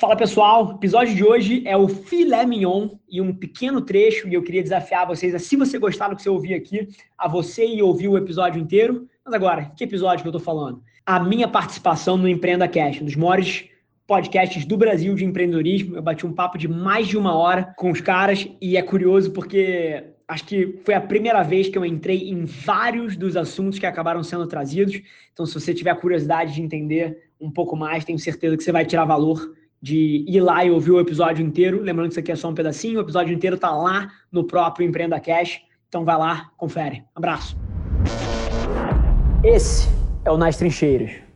Fala pessoal, o episódio de hoje é o filé mignon e um pequeno trecho e eu queria desafiar vocês a, se você gostar do que você ouvir aqui, a você e ouvir o episódio inteiro. Mas agora, que episódio que eu tô falando? A minha participação no Empreenda Cash, um dos maiores podcasts do Brasil de empreendedorismo. Eu bati um papo de mais de uma hora com os caras e é curioso porque acho que foi a primeira vez que eu entrei em vários dos assuntos que acabaram sendo trazidos. Então, se você tiver curiosidade de entender um pouco mais, tenho certeza que você vai tirar valor de ir lá e ouvir o episódio inteiro. Lembrando que isso aqui é só um pedacinho, o episódio inteiro está lá no próprio Empreenda Cash. Então vai lá, confere. Abraço. Esse é o Nas Trincheiras.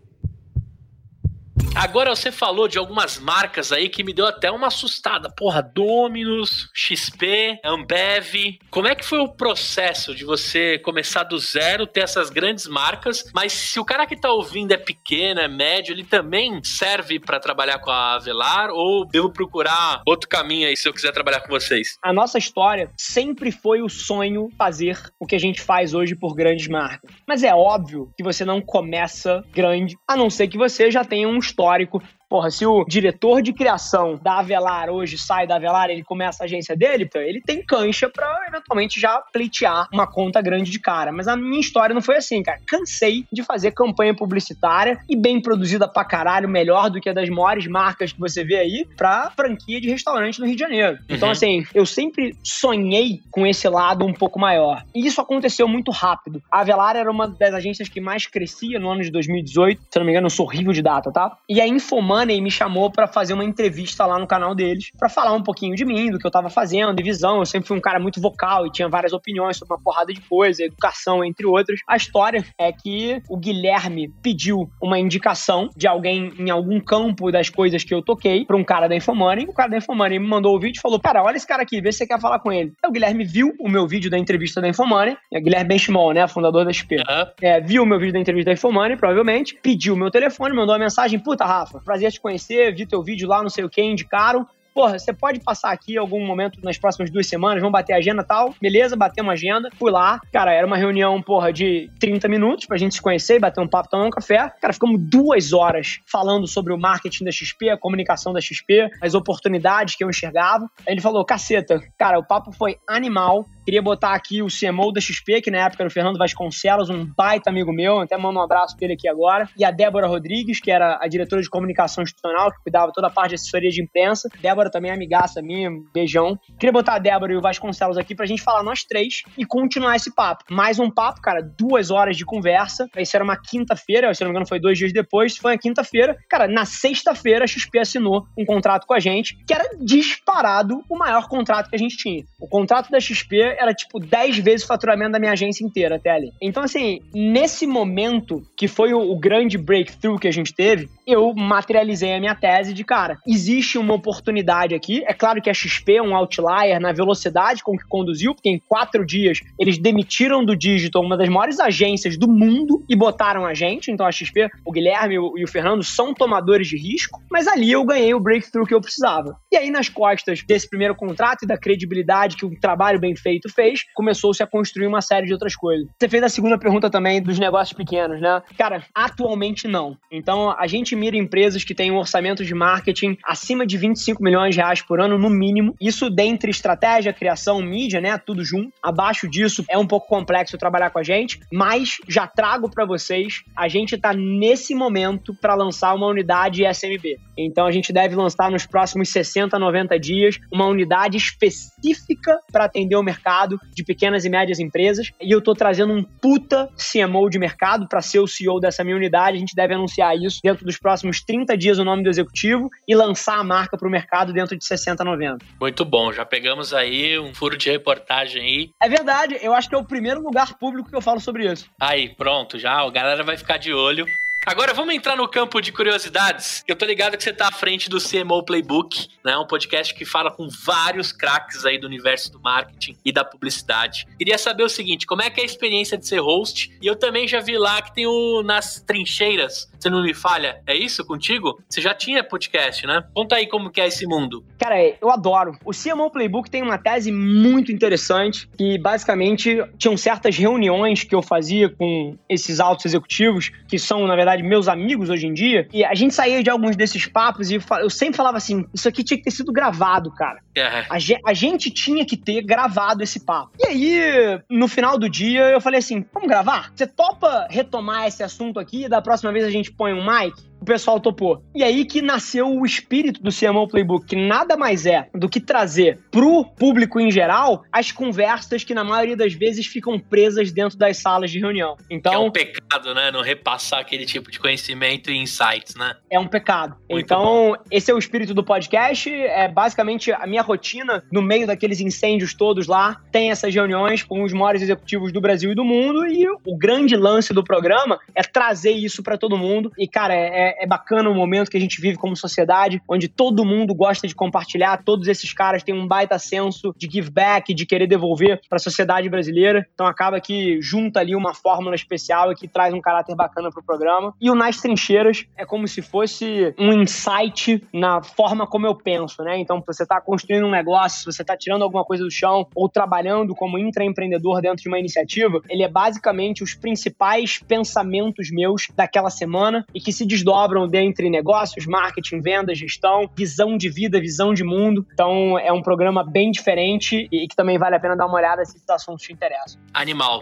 Agora você falou de algumas marcas aí que me deu até uma assustada. Porra, Dominus, XP, Ambev. Como é que foi o processo de você começar do zero, ter essas grandes marcas, mas se o cara que tá ouvindo é pequeno, é médio, ele também serve para trabalhar com a Avelar ou devo procurar outro caminho aí se eu quiser trabalhar com vocês? A nossa história sempre foi o sonho fazer o que a gente faz hoje por grandes marcas. Mas é óbvio que você não começa grande, a não ser que você já tenha um histórico histórico Porra, se o diretor de criação da Avelar hoje sai da Avelar, ele começa a agência dele, ele tem cancha para eventualmente já pleitear uma conta grande de cara. Mas a minha história não foi assim, cara. Cansei de fazer campanha publicitária e bem produzida pra caralho, melhor do que a das maiores marcas que você vê aí, pra franquia de restaurante no Rio de Janeiro. Uhum. Então, assim, eu sempre sonhei com esse lado um pouco maior. E isso aconteceu muito rápido. A Avelar era uma das agências que mais crescia no ano de 2018. Se não me engano, eu sou horrível de data, tá? E a Infoman Money me chamou para fazer uma entrevista lá no canal deles, para falar um pouquinho de mim, do que eu tava fazendo, de visão. Eu sempre fui um cara muito vocal e tinha várias opiniões sobre uma porrada de coisa, educação, entre outras. A história é que o Guilherme pediu uma indicação de alguém em algum campo das coisas que eu toquei para um cara da Infomoney. O cara da Infomoney me mandou o vídeo e falou: Cara, olha esse cara aqui, vê se você quer falar com ele. Aí o Guilherme viu o meu vídeo da entrevista da Infomoney, é Guilherme Benchimol, né, fundador da XP. Uhum. É, viu o meu vídeo da entrevista da Infomoney, provavelmente, pediu o meu telefone, mandou uma mensagem: Puta, Rafa, prazer te conhecer, vi teu vídeo lá, não sei o que, indicaram porra, você pode passar aqui algum momento nas próximas duas semanas, vamos bater a agenda e tal. Beleza, batemos a agenda. Fui lá, cara, era uma reunião, porra, de 30 minutos pra gente se conhecer, bater um papo, tomar um café. Cara, ficamos duas horas falando sobre o marketing da XP, a comunicação da XP, as oportunidades que eu enxergava. Aí ele falou, caceta, cara, o papo foi animal. Queria botar aqui o CMO da XP, que na época era o Fernando Vasconcelos, um baita amigo meu, até mando um abraço pra ele aqui agora. E a Débora Rodrigues, que era a diretora de comunicação institucional, que cuidava toda a parte de assessoria de imprensa. Débora também é amigaça minha, beijão. Queria botar a Débora e o Vasconcelos aqui pra gente falar nós três e continuar esse papo. Mais um papo, cara, duas horas de conversa. Isso era uma quinta-feira, se não me engano foi dois dias depois, foi a quinta-feira. Cara, na sexta-feira a XP assinou um contrato com a gente, que era disparado o maior contrato que a gente tinha. O contrato da XP era tipo 10 vezes o faturamento da minha agência inteira até ali. Então, assim, nesse momento que foi o, o grande breakthrough que a gente teve, eu materializei a minha tese de, cara, existe uma oportunidade aqui. É claro que a XP é um outlier na velocidade com que conduziu, porque em quatro dias eles demitiram do Digital uma das maiores agências do mundo e botaram a gente. Então a XP, o Guilherme e o Fernando são tomadores de risco, mas ali eu ganhei o breakthrough que eu precisava. E aí, nas costas desse primeiro contrato e da credibilidade que um trabalho bem feito fez, começou-se a construir uma série de outras coisas. Você fez a segunda pergunta também dos negócios pequenos, né? Cara, atualmente não. Então, a gente mira empresas que têm um orçamento de marketing acima de 25 milhões de reais por ano, no mínimo. Isso dentre estratégia, criação, mídia, né? Tudo junto. Abaixo disso é um pouco complexo trabalhar com a gente, mas já trago para vocês, a gente tá nesse momento para lançar uma unidade SMB. Então a gente deve lançar nos próximos 60, 90 dias uma unidade específica para atender o mercado mercado de pequenas e médias empresas. E eu tô trazendo um puta CMO de mercado para ser o CEO dessa minha unidade. A gente deve anunciar isso dentro dos próximos 30 dias o nome do executivo e lançar a marca para o mercado dentro de 60, 90. Muito bom, já pegamos aí um furo de reportagem aí. É verdade, eu acho que é o primeiro lugar público que eu falo sobre isso. Aí, pronto, já, a galera vai ficar de olho. Agora vamos entrar no campo de curiosidades. Eu tô ligado que você tá à frente do CMO Playbook, né? Um podcast que fala com vários craques aí do universo do marketing e da publicidade. Queria saber o seguinte, como é que é a experiência de ser host? E eu também já vi lá que tem o Nas Trincheiras. Você não me falha, é isso contigo? Você já tinha podcast, né? Conta aí como que é esse mundo. Cara, eu adoro. O CMO Playbook tem uma tese muito interessante que basicamente tinham certas reuniões que eu fazia com esses altos executivos, que são, na verdade, meus amigos hoje em dia, e a gente saía de alguns desses papos e eu sempre falava assim, isso aqui tinha que ter sido gravado, cara. É. A, a gente tinha que ter gravado esse papo. E aí, no final do dia, eu falei assim, vamos gravar? Você topa retomar esse assunto aqui e da próxima vez a gente põe um mic? O pessoal topou. E aí que nasceu o espírito do CMO Playbook, que nada mais é do que trazer pro público em geral as conversas que na maioria das vezes ficam presas dentro das salas de reunião. Então, que é um pecado, né, não repassar aquele tipo de conhecimento e insights, né? É um pecado. Muito então, bom. esse é o espírito do podcast, é basicamente a minha rotina no meio daqueles incêndios todos lá, tem essas reuniões com os maiores executivos do Brasil e do mundo e o grande lance do programa é trazer isso para todo mundo. E cara, é, é, bacana o momento que a gente vive como sociedade, onde todo mundo gosta de compartilhar, todos esses caras têm um baita senso de give back, de querer devolver para a sociedade brasileira. Então acaba que junta ali uma fórmula especial e que traz um caráter bacana pro programa. E o Nas Trincheiras é como se fosse um insight na forma como eu penso, né? Então, você está construindo um negócio, você está tirando alguma coisa do chão ou trabalhando como intraempreendedor dentro de uma iniciativa, ele é basicamente os principais pensamentos meus daquela semana e que se desdobram desdobram dentre negócios, marketing, vendas, gestão, visão de vida, visão de mundo. Então é um programa bem diferente e que também vale a pena dar uma olhada se esses assuntos te interessam. Animal.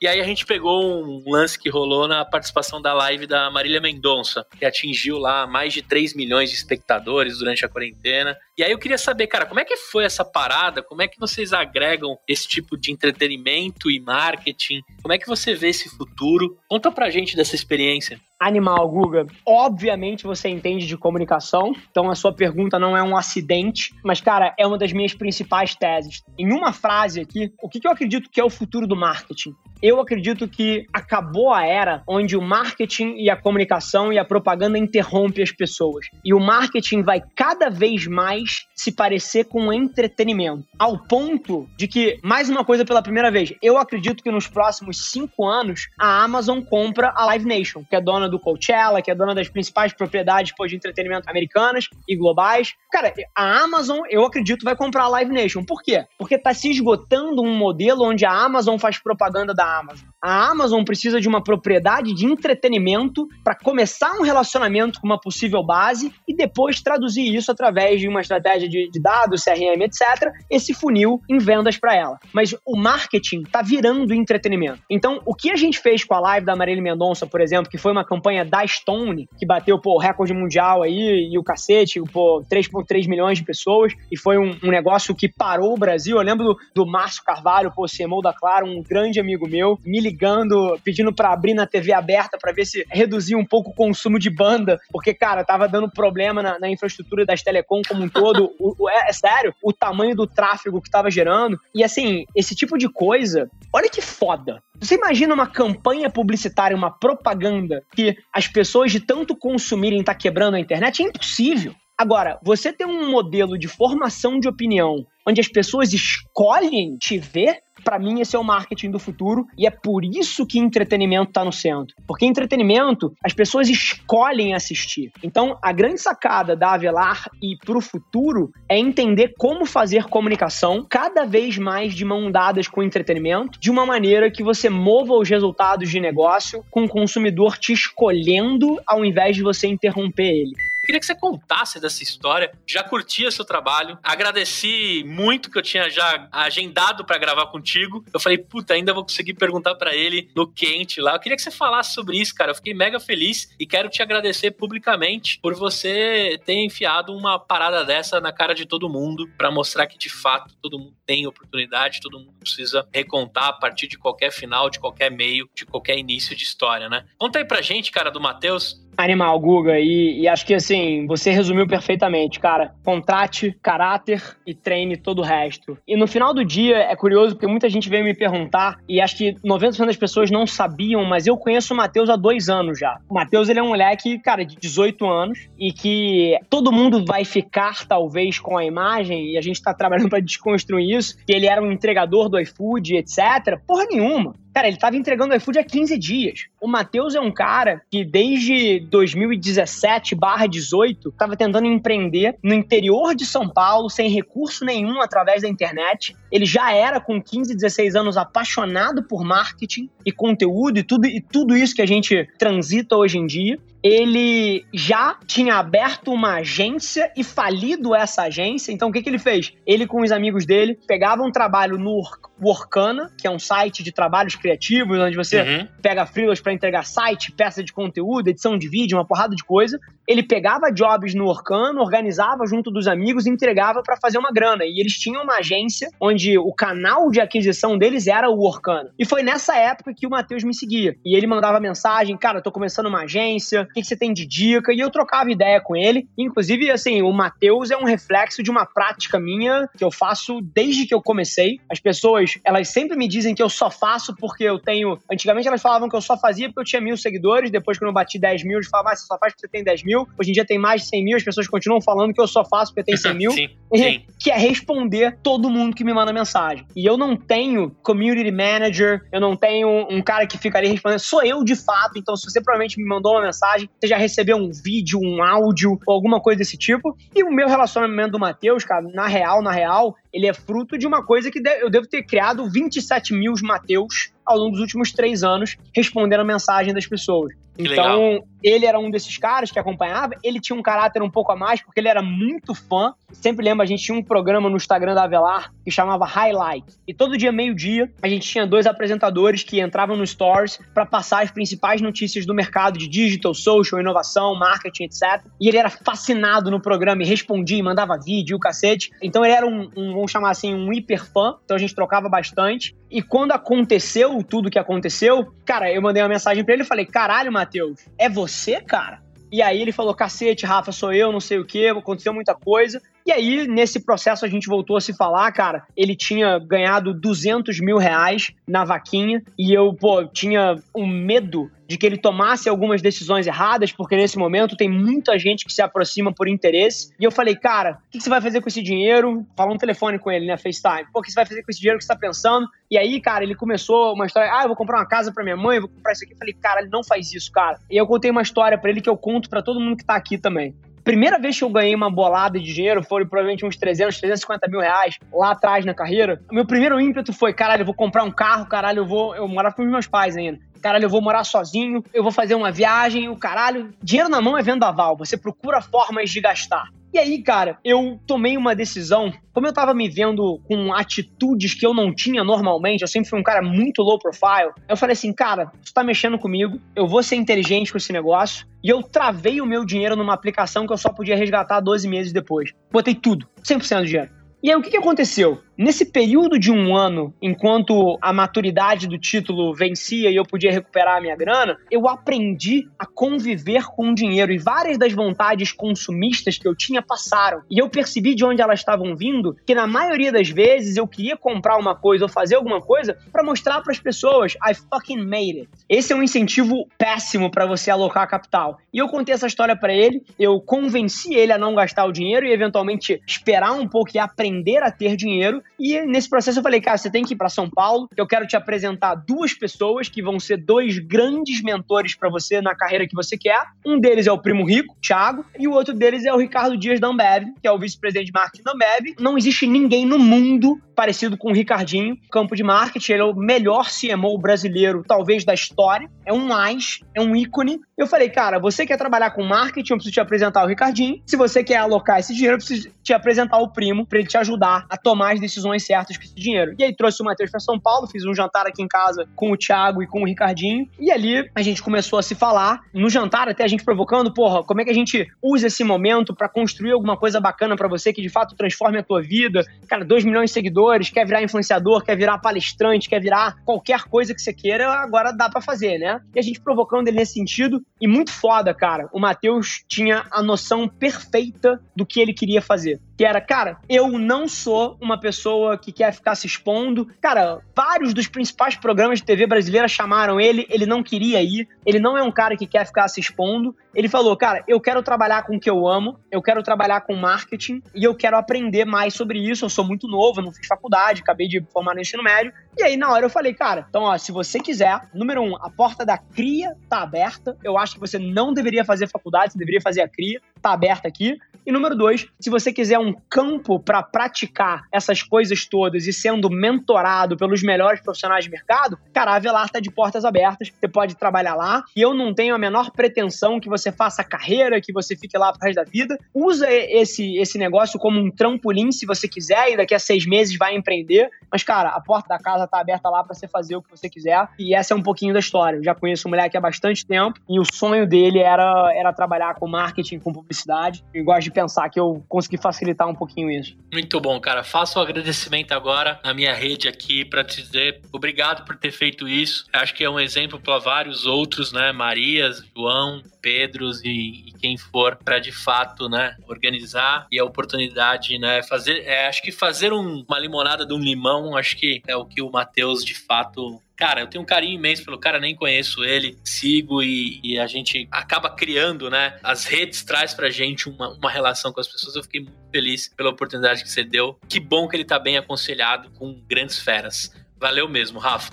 E aí a gente pegou um lance que rolou na participação da live da Marília Mendonça, que atingiu lá mais de 3 milhões de espectadores durante a quarentena. E aí eu queria saber, cara, como é que foi essa parada? Como é que vocês agregam esse tipo de entretenimento e marketing? Como é que você vê esse futuro? Conta pra gente dessa experiência animal, Guga. Obviamente você entende de comunicação, então a sua pergunta não é um acidente, mas, cara, é uma das minhas principais teses. Em uma frase aqui, o que eu acredito que é o futuro do marketing? Eu acredito que acabou a era onde o marketing e a comunicação e a propaganda interrompem as pessoas. E o marketing vai cada vez mais se parecer com entretenimento. Ao ponto de que, mais uma coisa pela primeira vez, eu acredito que nos próximos cinco anos a Amazon compra a Live Nation, que é dona do Coachella, que é dona das principais propriedades pô, de entretenimento americanas e globais. Cara, a Amazon, eu acredito, vai comprar a Live Nation. Por quê? Porque tá se esgotando um modelo onde a Amazon faz propaganda da Amazon. A Amazon precisa de uma propriedade de entretenimento para começar um relacionamento com uma possível base e depois traduzir isso através de uma estratégia de, de dados, CRM, etc., esse funil em vendas para ela. Mas o marketing tá virando entretenimento. Então, o que a gente fez com a live da Marília Mendonça, por exemplo, que foi uma campanha da Stone, que bateu o recorde mundial aí e o cacete, pô, 3,3 milhões de pessoas, e foi um, um, negócio que parou o Brasil. Eu lembro do, do Márcio Carvalho, pô, CMO da Claro, um grande amigo meu, me ligando, pedindo para abrir na TV aberta para ver se reduzia um pouco o consumo de banda, porque, cara, tava dando problema na, na infraestrutura das telecom como um todo. o, o, é, é, sério, o tamanho do tráfego que tava gerando. E assim, esse tipo de coisa, olha que foda. Você imagina uma campanha publicitária, uma propaganda que as pessoas de tanto consumirem tá quebrando a internet? É impossível. Agora, você tem um modelo de formação de opinião onde as pessoas escolhem te ver, para mim esse é o marketing do futuro e é por isso que entretenimento está no centro. Porque entretenimento, as pessoas escolhem assistir. Então, a grande sacada da Avelar e pro futuro é entender como fazer comunicação cada vez mais de mão dadas com entretenimento, de uma maneira que você mova os resultados de negócio com o consumidor te escolhendo ao invés de você interromper ele. Queria que você contasse dessa história. Já curtia seu trabalho. Agradeci muito que eu tinha já agendado para gravar contigo. Eu falei, puta, ainda vou conseguir perguntar para ele no quente lá. Eu queria que você falasse sobre isso, cara. Eu fiquei mega feliz e quero te agradecer publicamente por você ter enfiado uma parada dessa na cara de todo mundo para mostrar que de fato todo mundo tem oportunidade, todo mundo precisa recontar a partir de qualquer final, de qualquer meio, de qualquer início de história, né? Conta aí pra gente, cara, do Matheus, Animal, Guga, e, e, acho que assim, você resumiu perfeitamente, cara. Contrate, caráter e treine todo o resto. E no final do dia, é curioso porque muita gente veio me perguntar, e acho que 90% das pessoas não sabiam, mas eu conheço o Matheus há dois anos já. O Matheus, ele é um moleque, cara, de 18 anos, e que todo mundo vai ficar, talvez, com a imagem, e a gente tá trabalhando para desconstruir isso, que ele era um entregador do iFood, etc. Porra nenhuma. Cara, ele tava entregando iFood há 15 dias. O Matheus é um cara que desde 2017 barra 18 tava tentando empreender no interior de São Paulo, sem recurso nenhum através da internet. Ele já era, com 15, 16 anos, apaixonado por marketing e conteúdo e tudo, e tudo isso que a gente transita hoje em dia ele já tinha aberto uma agência e falido essa agência. Então, o que, que ele fez? Ele, com os amigos dele, pegava um trabalho no Workana, que é um site de trabalhos criativos, onde você uhum. pega freelas para entregar site, peça de conteúdo, edição de vídeo, uma porrada de coisa. Ele pegava jobs no Workana, organizava junto dos amigos e entregava para fazer uma grana. E eles tinham uma agência onde o canal de aquisição deles era o Workana. E foi nessa época que o Matheus me seguia. E ele mandava mensagem, cara, eu tô começando uma agência, o que, que você tem de dica? E eu trocava ideia com ele. Inclusive, assim, o Matheus é um reflexo de uma prática minha que eu faço desde que eu comecei. As pessoas, elas sempre me dizem que eu só faço porque eu tenho. Antigamente elas falavam que eu só fazia porque eu tinha mil seguidores. Depois, quando eu bati 10 mil, eles falavam, ah, você só faz porque você tem 10 mil. Hoje em dia tem mais de 100 mil. As pessoas continuam falando que eu só faço porque tem 100 mil. sim, sim. Que é responder todo mundo que me manda mensagem. E eu não tenho community manager, eu não tenho um cara que fica ali respondendo. Sou eu de fato. Então, se você provavelmente me mandou uma mensagem, você já recebeu um vídeo, um áudio ou alguma coisa desse tipo. E o meu relacionamento do Matheus, cara, na real, na real, ele é fruto de uma coisa que eu devo ter criado 27 mil Mateus ao longo dos últimos três anos, respondendo a mensagem das pessoas. Que então, legal. ele era um desses caras que acompanhava. Ele tinha um caráter um pouco a mais, porque ele era muito fã. Sempre lembro, a gente tinha um programa no Instagram da Avelar que chamava Highlight. E todo dia, meio-dia, a gente tinha dois apresentadores que entravam no Stories para passar as principais notícias do mercado de digital, social, inovação, marketing, etc. E ele era fascinado no programa e respondia e mandava vídeo, o cacete. Então, ele era um, um vamos chamar assim, um hiper fã. Então, a gente trocava bastante. E quando aconteceu tudo que aconteceu, cara, eu mandei uma mensagem para ele e falei: caralho, Matheus, é você, cara? E aí ele falou: cacete, Rafa, sou eu, não sei o que, aconteceu muita coisa. E aí, nesse processo, a gente voltou a se falar, cara. Ele tinha ganhado 200 mil reais na vaquinha e eu, pô, tinha um medo de que ele tomasse algumas decisões erradas, porque nesse momento tem muita gente que se aproxima por interesse. E eu falei, cara, o que você vai fazer com esse dinheiro? Falou no telefone com ele, né? FaceTime. Pô, o que você vai fazer com esse dinheiro que você tá pensando? E aí, cara, ele começou uma história. Ah, eu vou comprar uma casa para minha mãe, vou comprar isso aqui. Eu falei, cara, ele não faz isso, cara. E eu contei uma história para ele que eu conto para todo mundo que tá aqui também. Primeira vez que eu ganhei uma bolada de dinheiro foi provavelmente uns 300, 350 mil reais lá atrás na carreira. Meu primeiro ímpeto foi, caralho, eu vou comprar um carro, caralho, eu vou. Eu morava com meus pais ainda. Caralho, eu vou morar sozinho, eu vou fazer uma viagem, o caralho. Dinheiro na mão é vendaval, você procura formas de gastar. E aí, cara, eu tomei uma decisão. Como eu tava me vendo com atitudes que eu não tinha normalmente, eu sempre fui um cara muito low profile. Eu falei assim, cara, tu tá mexendo comigo, eu vou ser inteligente com esse negócio. E eu travei o meu dinheiro numa aplicação que eu só podia resgatar 12 meses depois. Botei tudo, 100% do dinheiro. E aí, o que, que aconteceu? Nesse período de um ano, enquanto a maturidade do título vencia e eu podia recuperar a minha grana, eu aprendi a conviver com o dinheiro e várias das vontades consumistas que eu tinha passaram. E eu percebi de onde elas estavam vindo, que na maioria das vezes eu queria comprar uma coisa ou fazer alguma coisa para mostrar para as pessoas I fucking made it. Esse é um incentivo péssimo para você alocar capital. E eu contei essa história para ele, eu convenci ele a não gastar o dinheiro e eventualmente esperar um pouco e aprender a ter dinheiro. E nesse processo eu falei, cara, você tem que ir para São Paulo, que eu quero te apresentar duas pessoas que vão ser dois grandes mentores para você na carreira que você quer. Um deles é o primo rico, Thiago, e o outro deles é o Ricardo Dias da Ambev, que é o vice-presidente de marketing da Ambev. Não existe ninguém no mundo parecido com o Ricardinho, campo de marketing, ele é o melhor CMO brasileiro, talvez, da história. É um mais, é um ícone. Eu falei, cara, você quer trabalhar com marketing, eu preciso te apresentar o Ricardinho. Se você quer alocar esse dinheiro, eu preciso te apresentar o primo para ele te ajudar a tomar as decisões certas com esse dinheiro. E aí trouxe o Matheus para São Paulo, fiz um jantar aqui em casa com o Thiago e com o Ricardinho. E ali a gente começou a se falar. No jantar, até a gente provocando, porra, como é que a gente usa esse momento para construir alguma coisa bacana para você que de fato transforme a tua vida. Cara, 2 milhões de seguidores, quer virar influenciador, quer virar palestrante, quer virar qualquer coisa que você queira, agora dá para fazer, né? E a gente provocando ele nesse sentido. E muito foda, cara. O Matheus tinha a noção perfeita do que ele queria fazer. Que era, cara, eu não sou uma pessoa que quer ficar se expondo. Cara, vários dos principais programas de TV brasileira chamaram ele, ele não queria ir, ele não é um cara que quer ficar se expondo. Ele falou, cara, eu quero trabalhar com o que eu amo, eu quero trabalhar com marketing e eu quero aprender mais sobre isso. Eu sou muito novo, não fiz faculdade, acabei de formar no ensino médio. E aí, na hora, eu falei, cara, então, ó, se você quiser, número um, a porta da CRIA tá aberta. Eu acho que você não deveria fazer faculdade, você deveria fazer a CRIA, tá aberta aqui. E número dois, se você quiser um campo para praticar essas coisas todas e sendo mentorado pelos melhores profissionais de mercado, cara, a Avelar tá de portas abertas, você pode trabalhar lá. E eu não tenho a menor pretensão que você faça carreira, que você fique lá pro resto da vida. Usa esse, esse negócio como um trampolim se você quiser e daqui a seis meses vai empreender. Mas, cara, a porta da casa tá aberta lá para você fazer o que você quiser. E essa é um pouquinho da história. Eu já conheço um moleque há bastante tempo e o sonho dele era, era trabalhar com marketing, com publicidade. Eu gosto de pensar que eu consegui facilitar um pouquinho isso. Muito bom, cara. Faço um agradecimento agora na minha rede aqui para te dizer obrigado por ter feito isso. Acho que é um exemplo para vários outros, né? Marias, João, Pedros e, e quem for para de fato, né, organizar e a oportunidade, né, fazer, é, acho que fazer um, uma limonada de um limão, acho que é o que o Matheus de fato cara, eu tenho um carinho imenso pelo cara, nem conheço ele, sigo e, e, a gente acaba criando, né? As redes traz pra gente uma, uma relação com as pessoas. Eu fiquei muito feliz pela oportunidade que você deu. Que bom que ele tá bem aconselhado com grandes feras. Valeu mesmo, Rafa.